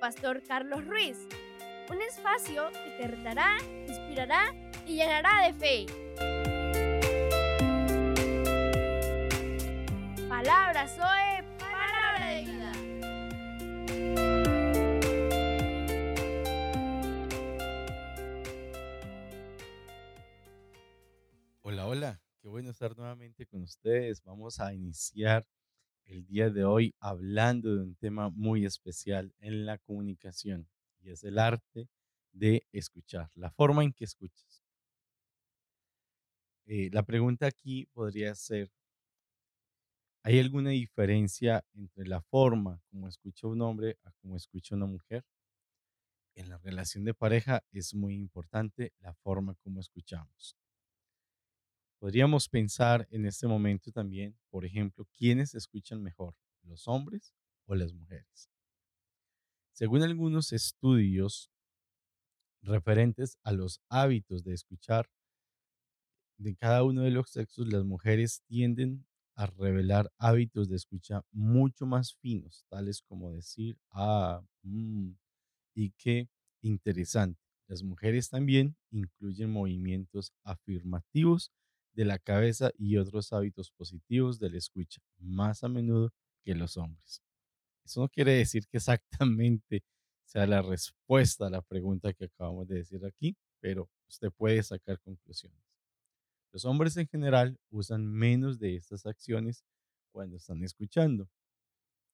Pastor Carlos Ruiz. Un espacio que te retará, inspirará y llenará de fe. Palabra Zoe, palabra de vida. Hola, hola, qué bueno estar nuevamente con ustedes. Vamos a iniciar el día de hoy hablando de un tema muy especial en la comunicación y es el arte de escuchar, la forma en que escuchas. Eh, la pregunta aquí podría ser, ¿hay alguna diferencia entre la forma como escucha un hombre a como escucha una mujer? En la relación de pareja es muy importante la forma como escuchamos. Podríamos pensar en este momento también, por ejemplo, quiénes escuchan mejor, los hombres o las mujeres. Según algunos estudios referentes a los hábitos de escuchar de cada uno de los sexos, las mujeres tienden a revelar hábitos de escucha mucho más finos, tales como decir, ah, mm, y qué interesante. Las mujeres también incluyen movimientos afirmativos de la cabeza y otros hábitos positivos de la escucha, más a menudo que los hombres. Eso no quiere decir que exactamente sea la respuesta a la pregunta que acabamos de decir aquí, pero usted puede sacar conclusiones. Los hombres en general usan menos de estas acciones cuando están escuchando.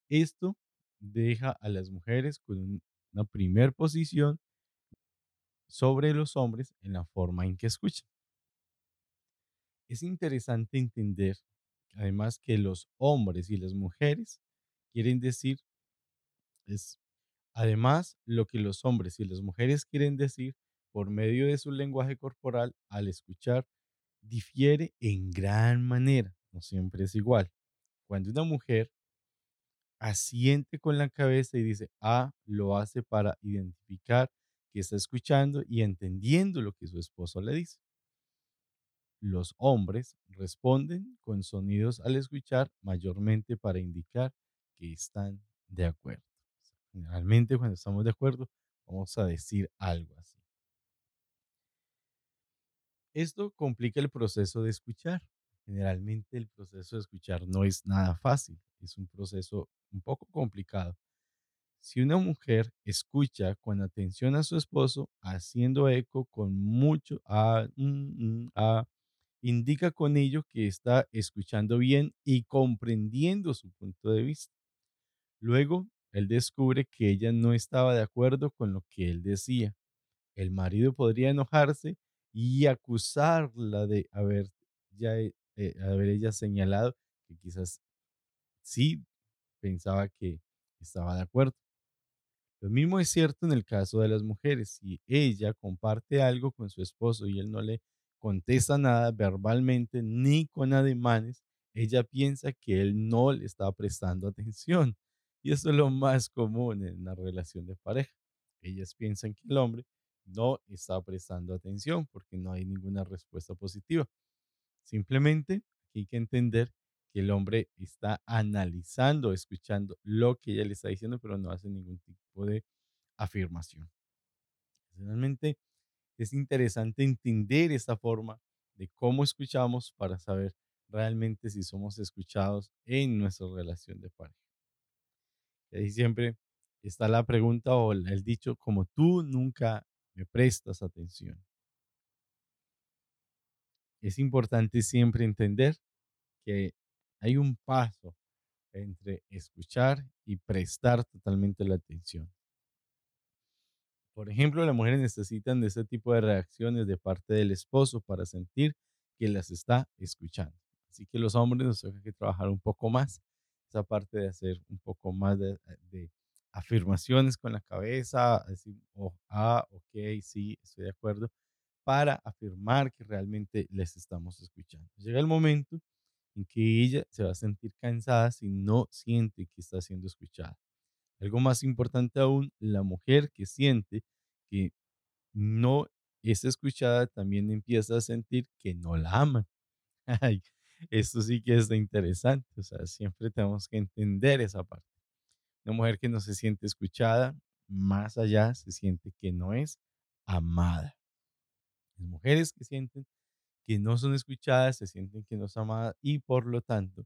Esto deja a las mujeres con una primer posición sobre los hombres en la forma en que escuchan es interesante entender, además, que los hombres y las mujeres quieren decir, es además lo que los hombres y las mujeres quieren decir por medio de su lenguaje corporal al escuchar difiere en gran manera, no siempre es igual. Cuando una mujer asiente con la cabeza y dice, ah, lo hace para identificar que está escuchando y entendiendo lo que su esposo le dice los hombres responden con sonidos al escuchar, mayormente para indicar que están de acuerdo. Generalmente cuando estamos de acuerdo vamos a decir algo así. Esto complica el proceso de escuchar. Generalmente el proceso de escuchar no es nada fácil, es un proceso un poco complicado. Si una mujer escucha con atención a su esposo, haciendo eco con mucho a, mm, mm, a indica con ello que está escuchando bien y comprendiendo su punto de vista. Luego, él descubre que ella no estaba de acuerdo con lo que él decía. El marido podría enojarse y acusarla de haber, ya, eh, haber ella señalado que quizás sí pensaba que estaba de acuerdo. Lo mismo es cierto en el caso de las mujeres. Si ella comparte algo con su esposo y él no le contesta nada verbalmente ni con ademanes, ella piensa que él no le está prestando atención. Y eso es lo más común en una relación de pareja. Ellas piensan que el hombre no está prestando atención porque no hay ninguna respuesta positiva. Simplemente hay que entender que el hombre está analizando, escuchando lo que ella le está diciendo, pero no hace ningún tipo de afirmación. Realmente es interesante entender esta forma de cómo escuchamos para saber realmente si somos escuchados en nuestra relación de pareja. Y ahí siempre está la pregunta o el dicho, como tú nunca me prestas atención. Es importante siempre entender que hay un paso entre escuchar y prestar totalmente la atención. Por ejemplo, las mujeres necesitan de ese tipo de reacciones de parte del esposo para sentir que las está escuchando. Así que los hombres nos tienen que trabajar un poco más, esa parte de hacer un poco más de, eh, afirmaciones con la cabeza, decir, oh, ah, ok, sí, estoy de acuerdo, para afirmar que realmente les estamos escuchando. Llega el momento en que ella se va a sentir cansada si no siente que está siendo escuchada. Algo más importante aún, la mujer que siente que no es escuchada también empieza a sentir que no la aman. esto sí que es interesante, o sea, siempre tenemos que entender esa parte. Una mujer que no se siente escuchada más allá se siente que no es amada. Las mujeres que sienten que no son escuchadas, se sienten que no es amada y por lo tanto,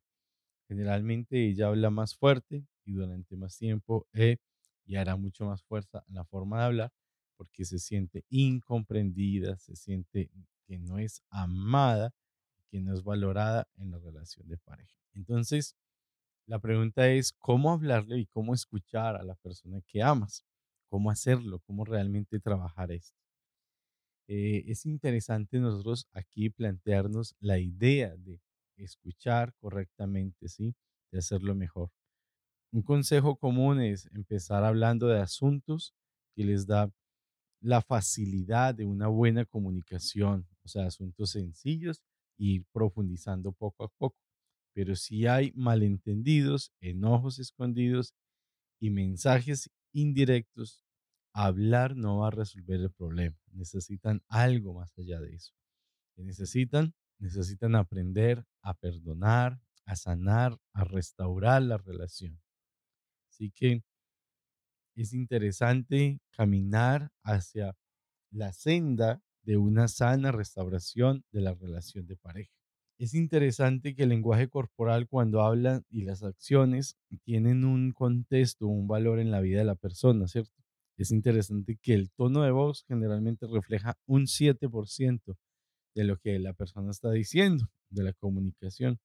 generalmente ella habla más fuerte y durante más tiempo eh, y hará mucho más fuerza en la forma de hablar porque se siente incomprendida, se siente que no es amada, que no es valorada en la relación de pareja. Entonces, la pregunta es cómo hablarle y cómo escuchar a la persona que amas, cómo hacerlo, cómo realmente trabajar esto. Eh, es interesante nosotros aquí plantearnos la idea de escuchar correctamente, ¿sí? De hacerlo mejor. Un consejo común es empezar hablando de asuntos que les da la facilidad de una buena comunicación, o sea, asuntos sencillos y ir profundizando poco a poco. Pero si hay malentendidos, enojos escondidos y mensajes indirectos, hablar no va a resolver el problema. Necesitan algo más allá de eso. ¿Qué necesitan? Necesitan aprender a perdonar, a sanar, a restaurar la relación. Así que es interesante caminar hacia la senda de una sana restauración de la relación de pareja. Es interesante que el lenguaje corporal cuando hablan y las acciones tienen un contexto, un valor en la vida de la persona, ¿cierto? Es interesante que el tono de voz generalmente refleja un 7% de lo que la persona está diciendo, de la comunicación,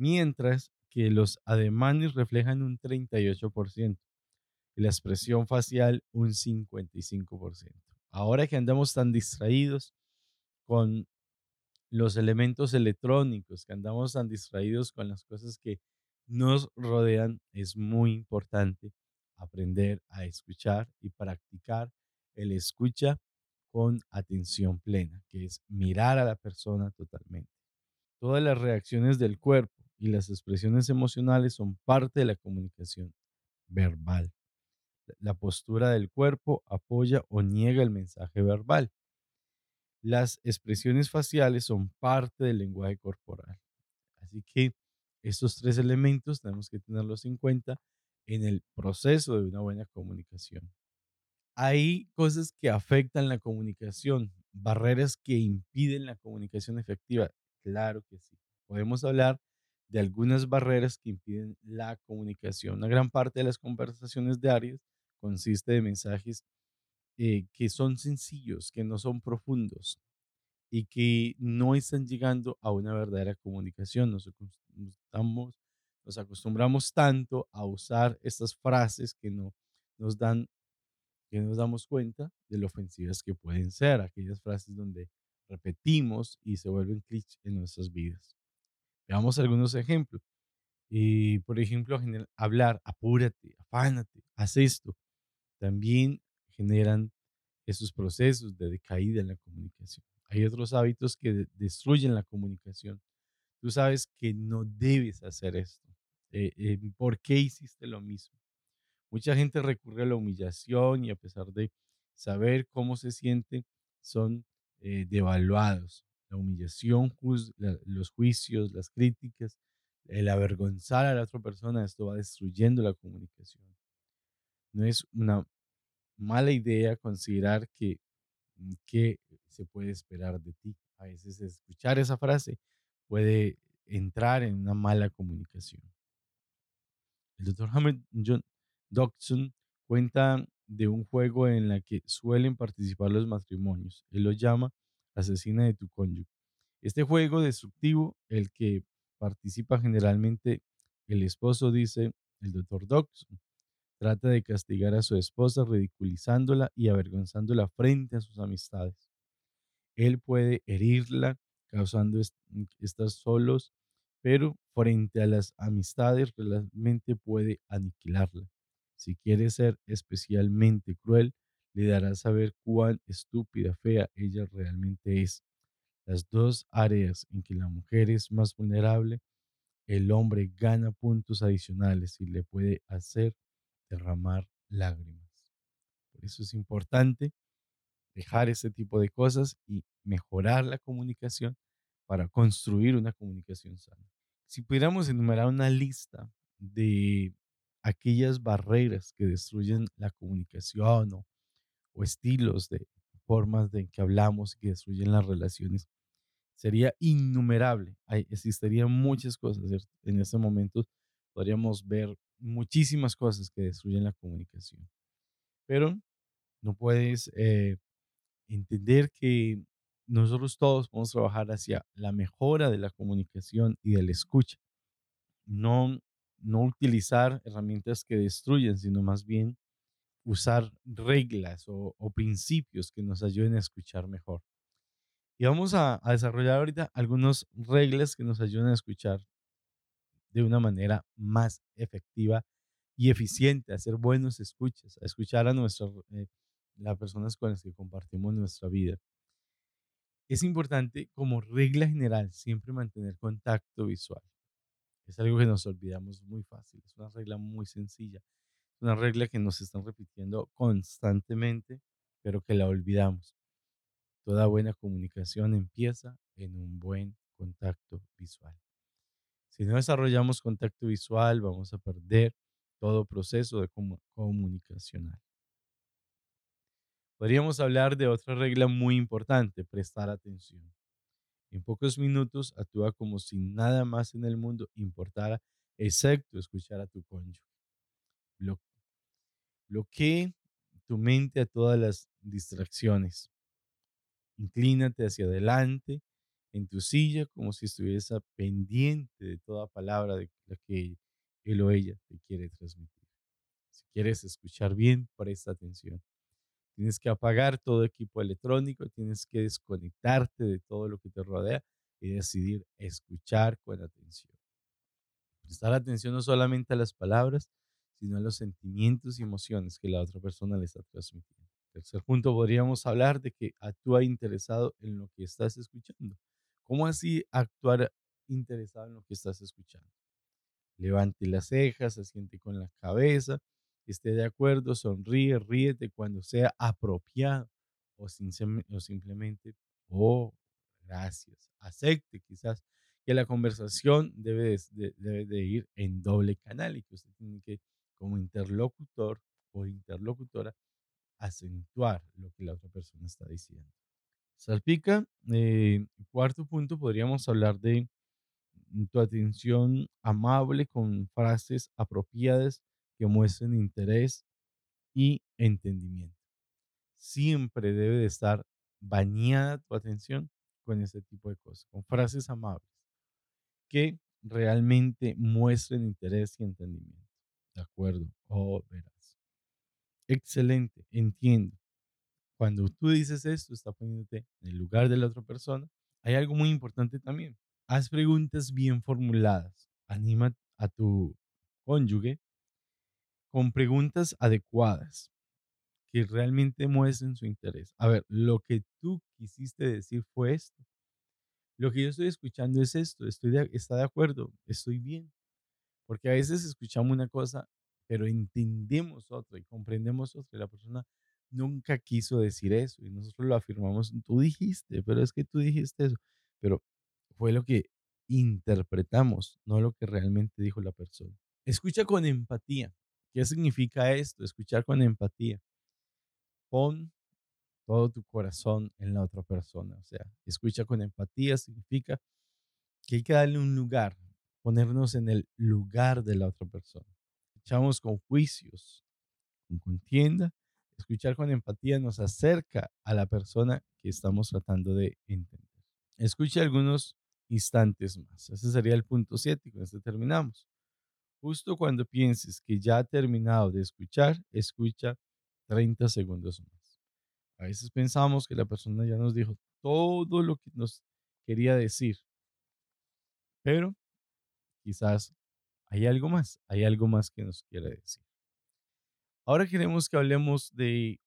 mientras que los ademanes reflejan un 38% y la expresión facial un 55%. Ahora que andamos tan distraídos con los elementos electrónicos, que andamos tan distraídos con las cosas que nos rodean, es muy importante aprender a escuchar y practicar el escucha con atención plena, que es mirar a la persona totalmente. Todas las reacciones del cuerpo y las expresiones emocionales son parte de la comunicación verbal. La postura del cuerpo apoya o niega el mensaje verbal. Las expresiones faciales son parte del lenguaje corporal. Así que estos tres elementos tenemos que tenerlos en cuenta en el proceso de una buena comunicación. Hay cosas que afectan la comunicación, barreras que impiden la comunicación efectiva. Claro que sí. Podemos hablar de algunas barreras que impiden la comunicación. Una gran parte de las conversaciones diarias consiste de mensajes eh, que son sencillos, que no son profundos y que no están llegando a una verdadera comunicación. Nos, estamos, nos acostumbramos tanto a usar estas frases que no nos dan, que nos damos cuenta de lo ofensivas que pueden ser, aquellas frases donde repetimos y se vuelven clics en nuestras vidas. Veamos algunos ejemplos. Y, por ejemplo, hablar, apúrate, afánate, haz esto, también generan esos procesos de decaída en la comunicación. Hay otros hábitos que destruyen la comunicación. Tú sabes que no debes hacer esto. Eh, eh, ¿Por qué hiciste lo mismo? Mucha gente recurre a la humillación y a pesar de saber cómo se siente, son eh, devaluados. La humillación, los juicios, las críticas, el avergonzar a la otra persona, esto va destruyendo la comunicación. No es una mala idea considerar que, mm, que se puede esperar de ti. A veces escuchar esa frase puede entrar en una mala comunicación. El doctor Hammer John Dodson cuenta de un juego en la que suelen participar los matrimonios. Él lo llama asesina de tu cónyuge. Este juego destructivo, el que participa generalmente el esposo, dice el doctor Dodson, trata de castigar a su esposa ridiculizándola y avergonzándola frente a sus amistades. Él puede herirla, causando mm, estar solos, pero frente a las amistades realmente puede aniquilarla. Si quiere ser especialmente cruel, le dará saber cuán estúpida, fea ella realmente es. Las dos áreas en que la mujer es más vulnerable, el hombre gana puntos adicionales y le puede hacer derramar lágrimas. Por eso es importante dejar ese tipo de cosas y mejorar la comunicación para construir una comunicación sana. Si pudiéramos enumerar una lista de aquellas barreras que destruyen la comunicación o, o estilos de formas de que hablamos que destruyen las relaciones sería innumerable. Hay, existirían muchas cosas. En este momento podríamos ver muchísimas cosas que destruyen la comunicación. Pero no puedes eh, entender que nosotros todos podemos trabajar hacia la mejora de la comunicación y de la escucha. No, no utilizar herramientas que destruyen, sino más bien usar reglas o, o principios que nos ayuden a escuchar mejor. Y vamos a, a desarrollar ahorita algunas reglas que nos ayuden a escuchar de una manera más efectiva y eficiente, a hacer buenos escuchas, a escuchar a nuestras, eh, las personas con las que compartimos nuestra vida. Es importante, como regla general, siempre mantener contacto visual. Es algo que nos olvidamos muy fácil, es una regla muy sencilla, una regla que nos están repitiendo constantemente, pero que la olvidamos. Toda buena comunicación empieza en un buen contacto visual. Si no desarrollamos contacto visual, vamos a perder todo proceso de comunicacional. Podríamos hablar de otra regla muy importante, prestar atención. En pocos minutos actúa como si nada más en el mundo importara, excepto escuchar a tu cónyuge. Bloquee tu mente a todas las distracciones. Inclínate hacia adelante en tu silla como si estuvieras pendiente de toda palabra de la que él o ella te quiere transmitir. Si quieres escuchar bien, presta atención. Tienes que apagar todo equipo electrónico, tienes que desconectarte de todo lo que te rodea y decidir escuchar con atención. Prestar atención no solamente a las palabras, sino a los sentimientos y emociones que la otra persona le está transmitiendo. Tercer punto, podríamos hablar de que actúa interesado en lo que estás escuchando. ¿Cómo así actuar interesado en lo que estás escuchando? Levante las cejas, asiente con la cabeza, esté de acuerdo, sonríe, ríete cuando sea apropiado o, o simplemente, oh, gracias. Acepte quizás que la conversación debe de, debe de ir en doble canal y que usted tiene que, como interlocutor o interlocutora, acentuar lo que la otra persona está diciendo. Salpica, eh, cuarto punto, podríamos hablar de tu atención amable con frases apropiadas que muestren interés y entendimiento. Siempre debe de estar bañada tu atención con ese tipo de cosas, con frases amables que realmente muestren interés y entendimiento. ¿De acuerdo? Oh, verás. Excelente, entiendo. Cuando tú dices esto, está poniéndote en el lugar de la otra persona. Hay algo muy importante también. Haz preguntas bien formuladas. Anima a tu cónyuge con preguntas adecuadas que realmente muestren su interés. A ver, lo que tú quisiste decir fue esto. Lo que yo estoy escuchando es esto. Estoy está de acuerdo. Estoy bien. Porque a veces escuchamos una cosa pero entendemos otro y comprendemos otro. Y la persona nunca quiso decir eso y nosotros lo afirmamos. Tú dijiste, pero es que tú dijiste eso. Pero fue lo que interpretamos, no lo que realmente dijo la persona. Escucha con empatía. ¿Qué significa esto? Escuchar con empatía. Pon todo tu corazón en la otra persona. O sea, escucha con empatía significa que hay que darle un lugar, ponernos en el lugar de la otra persona escuchamos con juicios, con contienda, escuchar con empatía nos acerca a la persona que estamos tratando de entender. Escuche algunos instantes más. Ese sería el punto 7 con este terminamos. Justo cuando pienses que ya ha terminado de escuchar, escucha 30 segundos más. A veces pensamos que la persona ya nos dijo todo lo que nos quería decir, pero quizás hay algo más, hay algo más que nos quiere decir. Ahora queremos que hablemos de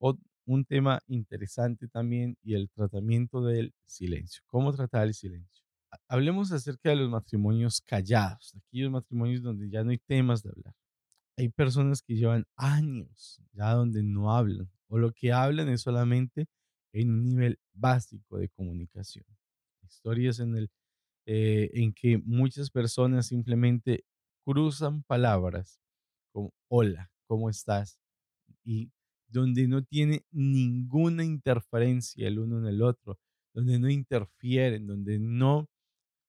un tema interesante también y el tratamiento del silencio. ¿Cómo tratar el silencio? Hablemos acerca de los matrimonios callados, aquellos matrimonios donde ya no hay temas de hablar. Hay personas que llevan años ya donde no hablan o lo que hablan es solamente en un nivel básico de comunicación. Historias en, el, eh, en que muchas personas simplemente cruzan palabras como hola, ¿cómo estás? Y donde no tiene ninguna interferencia el uno en el otro, donde no interfieren, donde no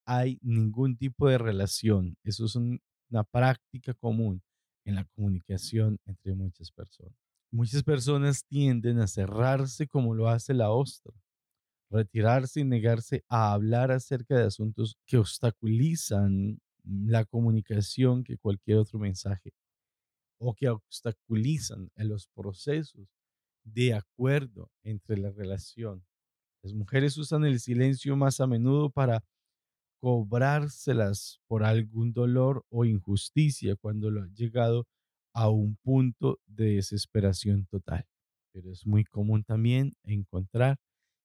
hay ningún tipo de relación. Eso es una práctica común en la comunicación entre muchas personas. Muchas personas tienden a cerrarse como lo hace la ostra, retirarse y negarse a hablar acerca de asuntos que obstaculizan la comunicación que cualquier otro mensaje o que obstaculizan los procesos de acuerdo entre la relación. Las mujeres usan el silencio más a menudo para cobrárselas por algún dolor o injusticia cuando lo han llegado a un punto de desesperación total. Pero es muy común también encontrar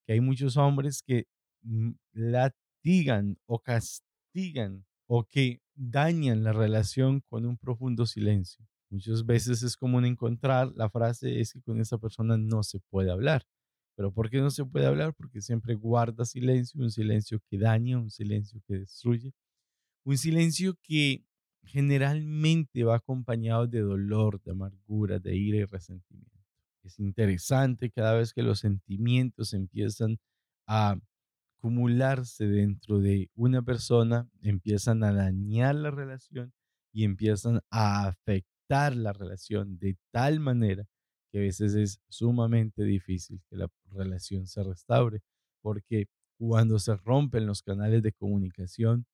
que hay muchos hombres que mm, latigan o castigan o que dañan la relación con un profundo silencio. Muchas veces es común encontrar la frase es que con esa persona no se puede hablar. Pero ¿por qué no se puede hablar? Porque siempre guarda silencio, un silencio que daña, un silencio que destruye, un silencio que generalmente va acompañado de dolor, de amargura, de ira y resentimiento. Es interesante cada vez que los sentimientos empiezan a acumularse dentro de una persona, empiezan a dañar la relación y empiezan a afectar la relación de tal manera que a veces es sumamente difícil que la relación se restaure, porque cuando se rompen los canales de comunicación,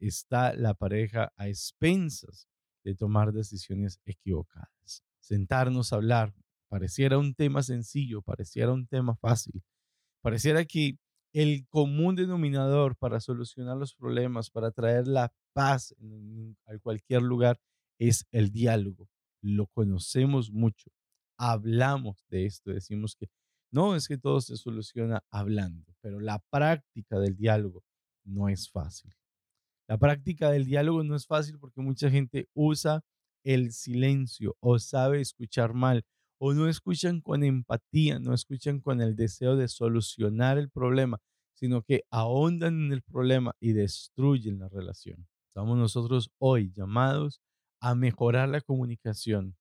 está la pareja a expensas de tomar decisiones equivocadas. Sentarnos a hablar pareciera un tema sencillo, pareciera un tema fácil, pareciera que el común denominador para solucionar los problemas, para traer la paz a cualquier lugar, es el diálogo. Lo conocemos mucho, hablamos de esto, decimos que no es que todo se soluciona hablando, pero la práctica del diálogo no es fácil. La práctica del diálogo no es fácil porque mucha gente usa el silencio o sabe escuchar mal o no escuchan con empatía, no escuchan con el deseo de solucionar el problema, sino que ahondan en el problema y destruyen la relación. Estamos nosotros hoy llamados a mejorar la comunicación,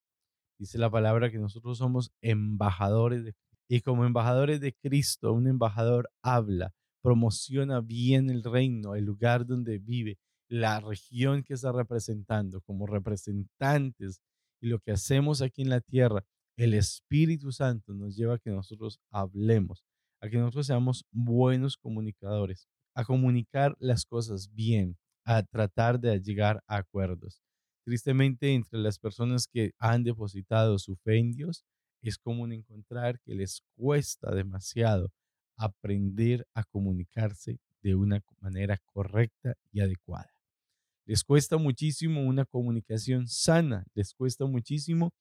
Dice la palabra que nosotros somos embajadores de y como embajadores de Cristo, un embajador habla, promociona bien el reino, el lugar donde vive, la región que está representando, como representantes. Y lo que hacemos aquí en la tierra, el Espíritu Santo nos lleva a que nosotros hablemos, a que nosotros seamos buenos comunicadores, a comunicar las cosas bien, a tratar de llegar a acuerdos. Tristemente, entre las personas que han depositado su fe en Dios, es común encontrar que les cuesta demasiado aprender a comunicarse de una manera correcta y adecuada. Les cuesta muchísimo una comunicación sana, les cuesta muchísimo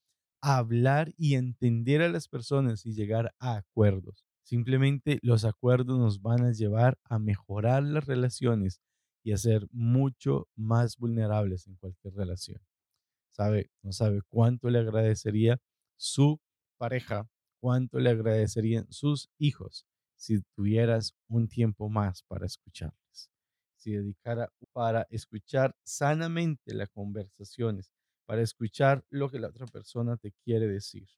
hablar y entender a las personas y llegar a acuerdos. Simplemente los acuerdos nos van a llevar a mejorar las relaciones y a ser mucho más vulnerables en cualquier relación. Sabe, no sabe cuánto le agradecería su pareja, cuánto le agradecerían sus hijos si tuvieras un tiempo más para escucharles, si dedicara para escuchar sanamente las conversaciones, para escuchar lo que la otra persona te quiere decir.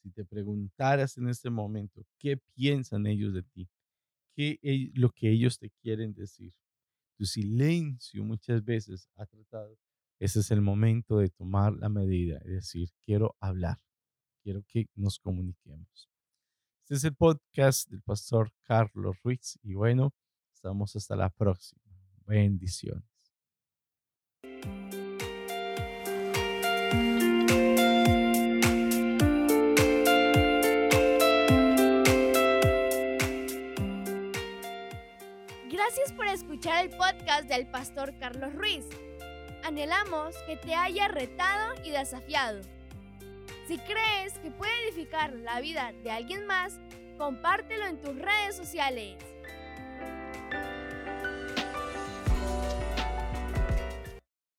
Si te preguntaras en este momento qué piensan ellos de ti, qué es lo que ellos te quieren decir, tu silencio muchas veces ha tratado. Ese es el momento de tomar la medida y decir, quiero hablar, quiero que nos comuniquemos. Este es el podcast del pastor Carlos Ruiz y bueno, estamos hasta la próxima. Bendiciones. Gracias por escuchar el podcast del pastor Carlos Ruiz. Anhelamos que te haya retado y desafiado. Si crees que puede edificar la vida de alguien más, compártelo en tus redes sociales.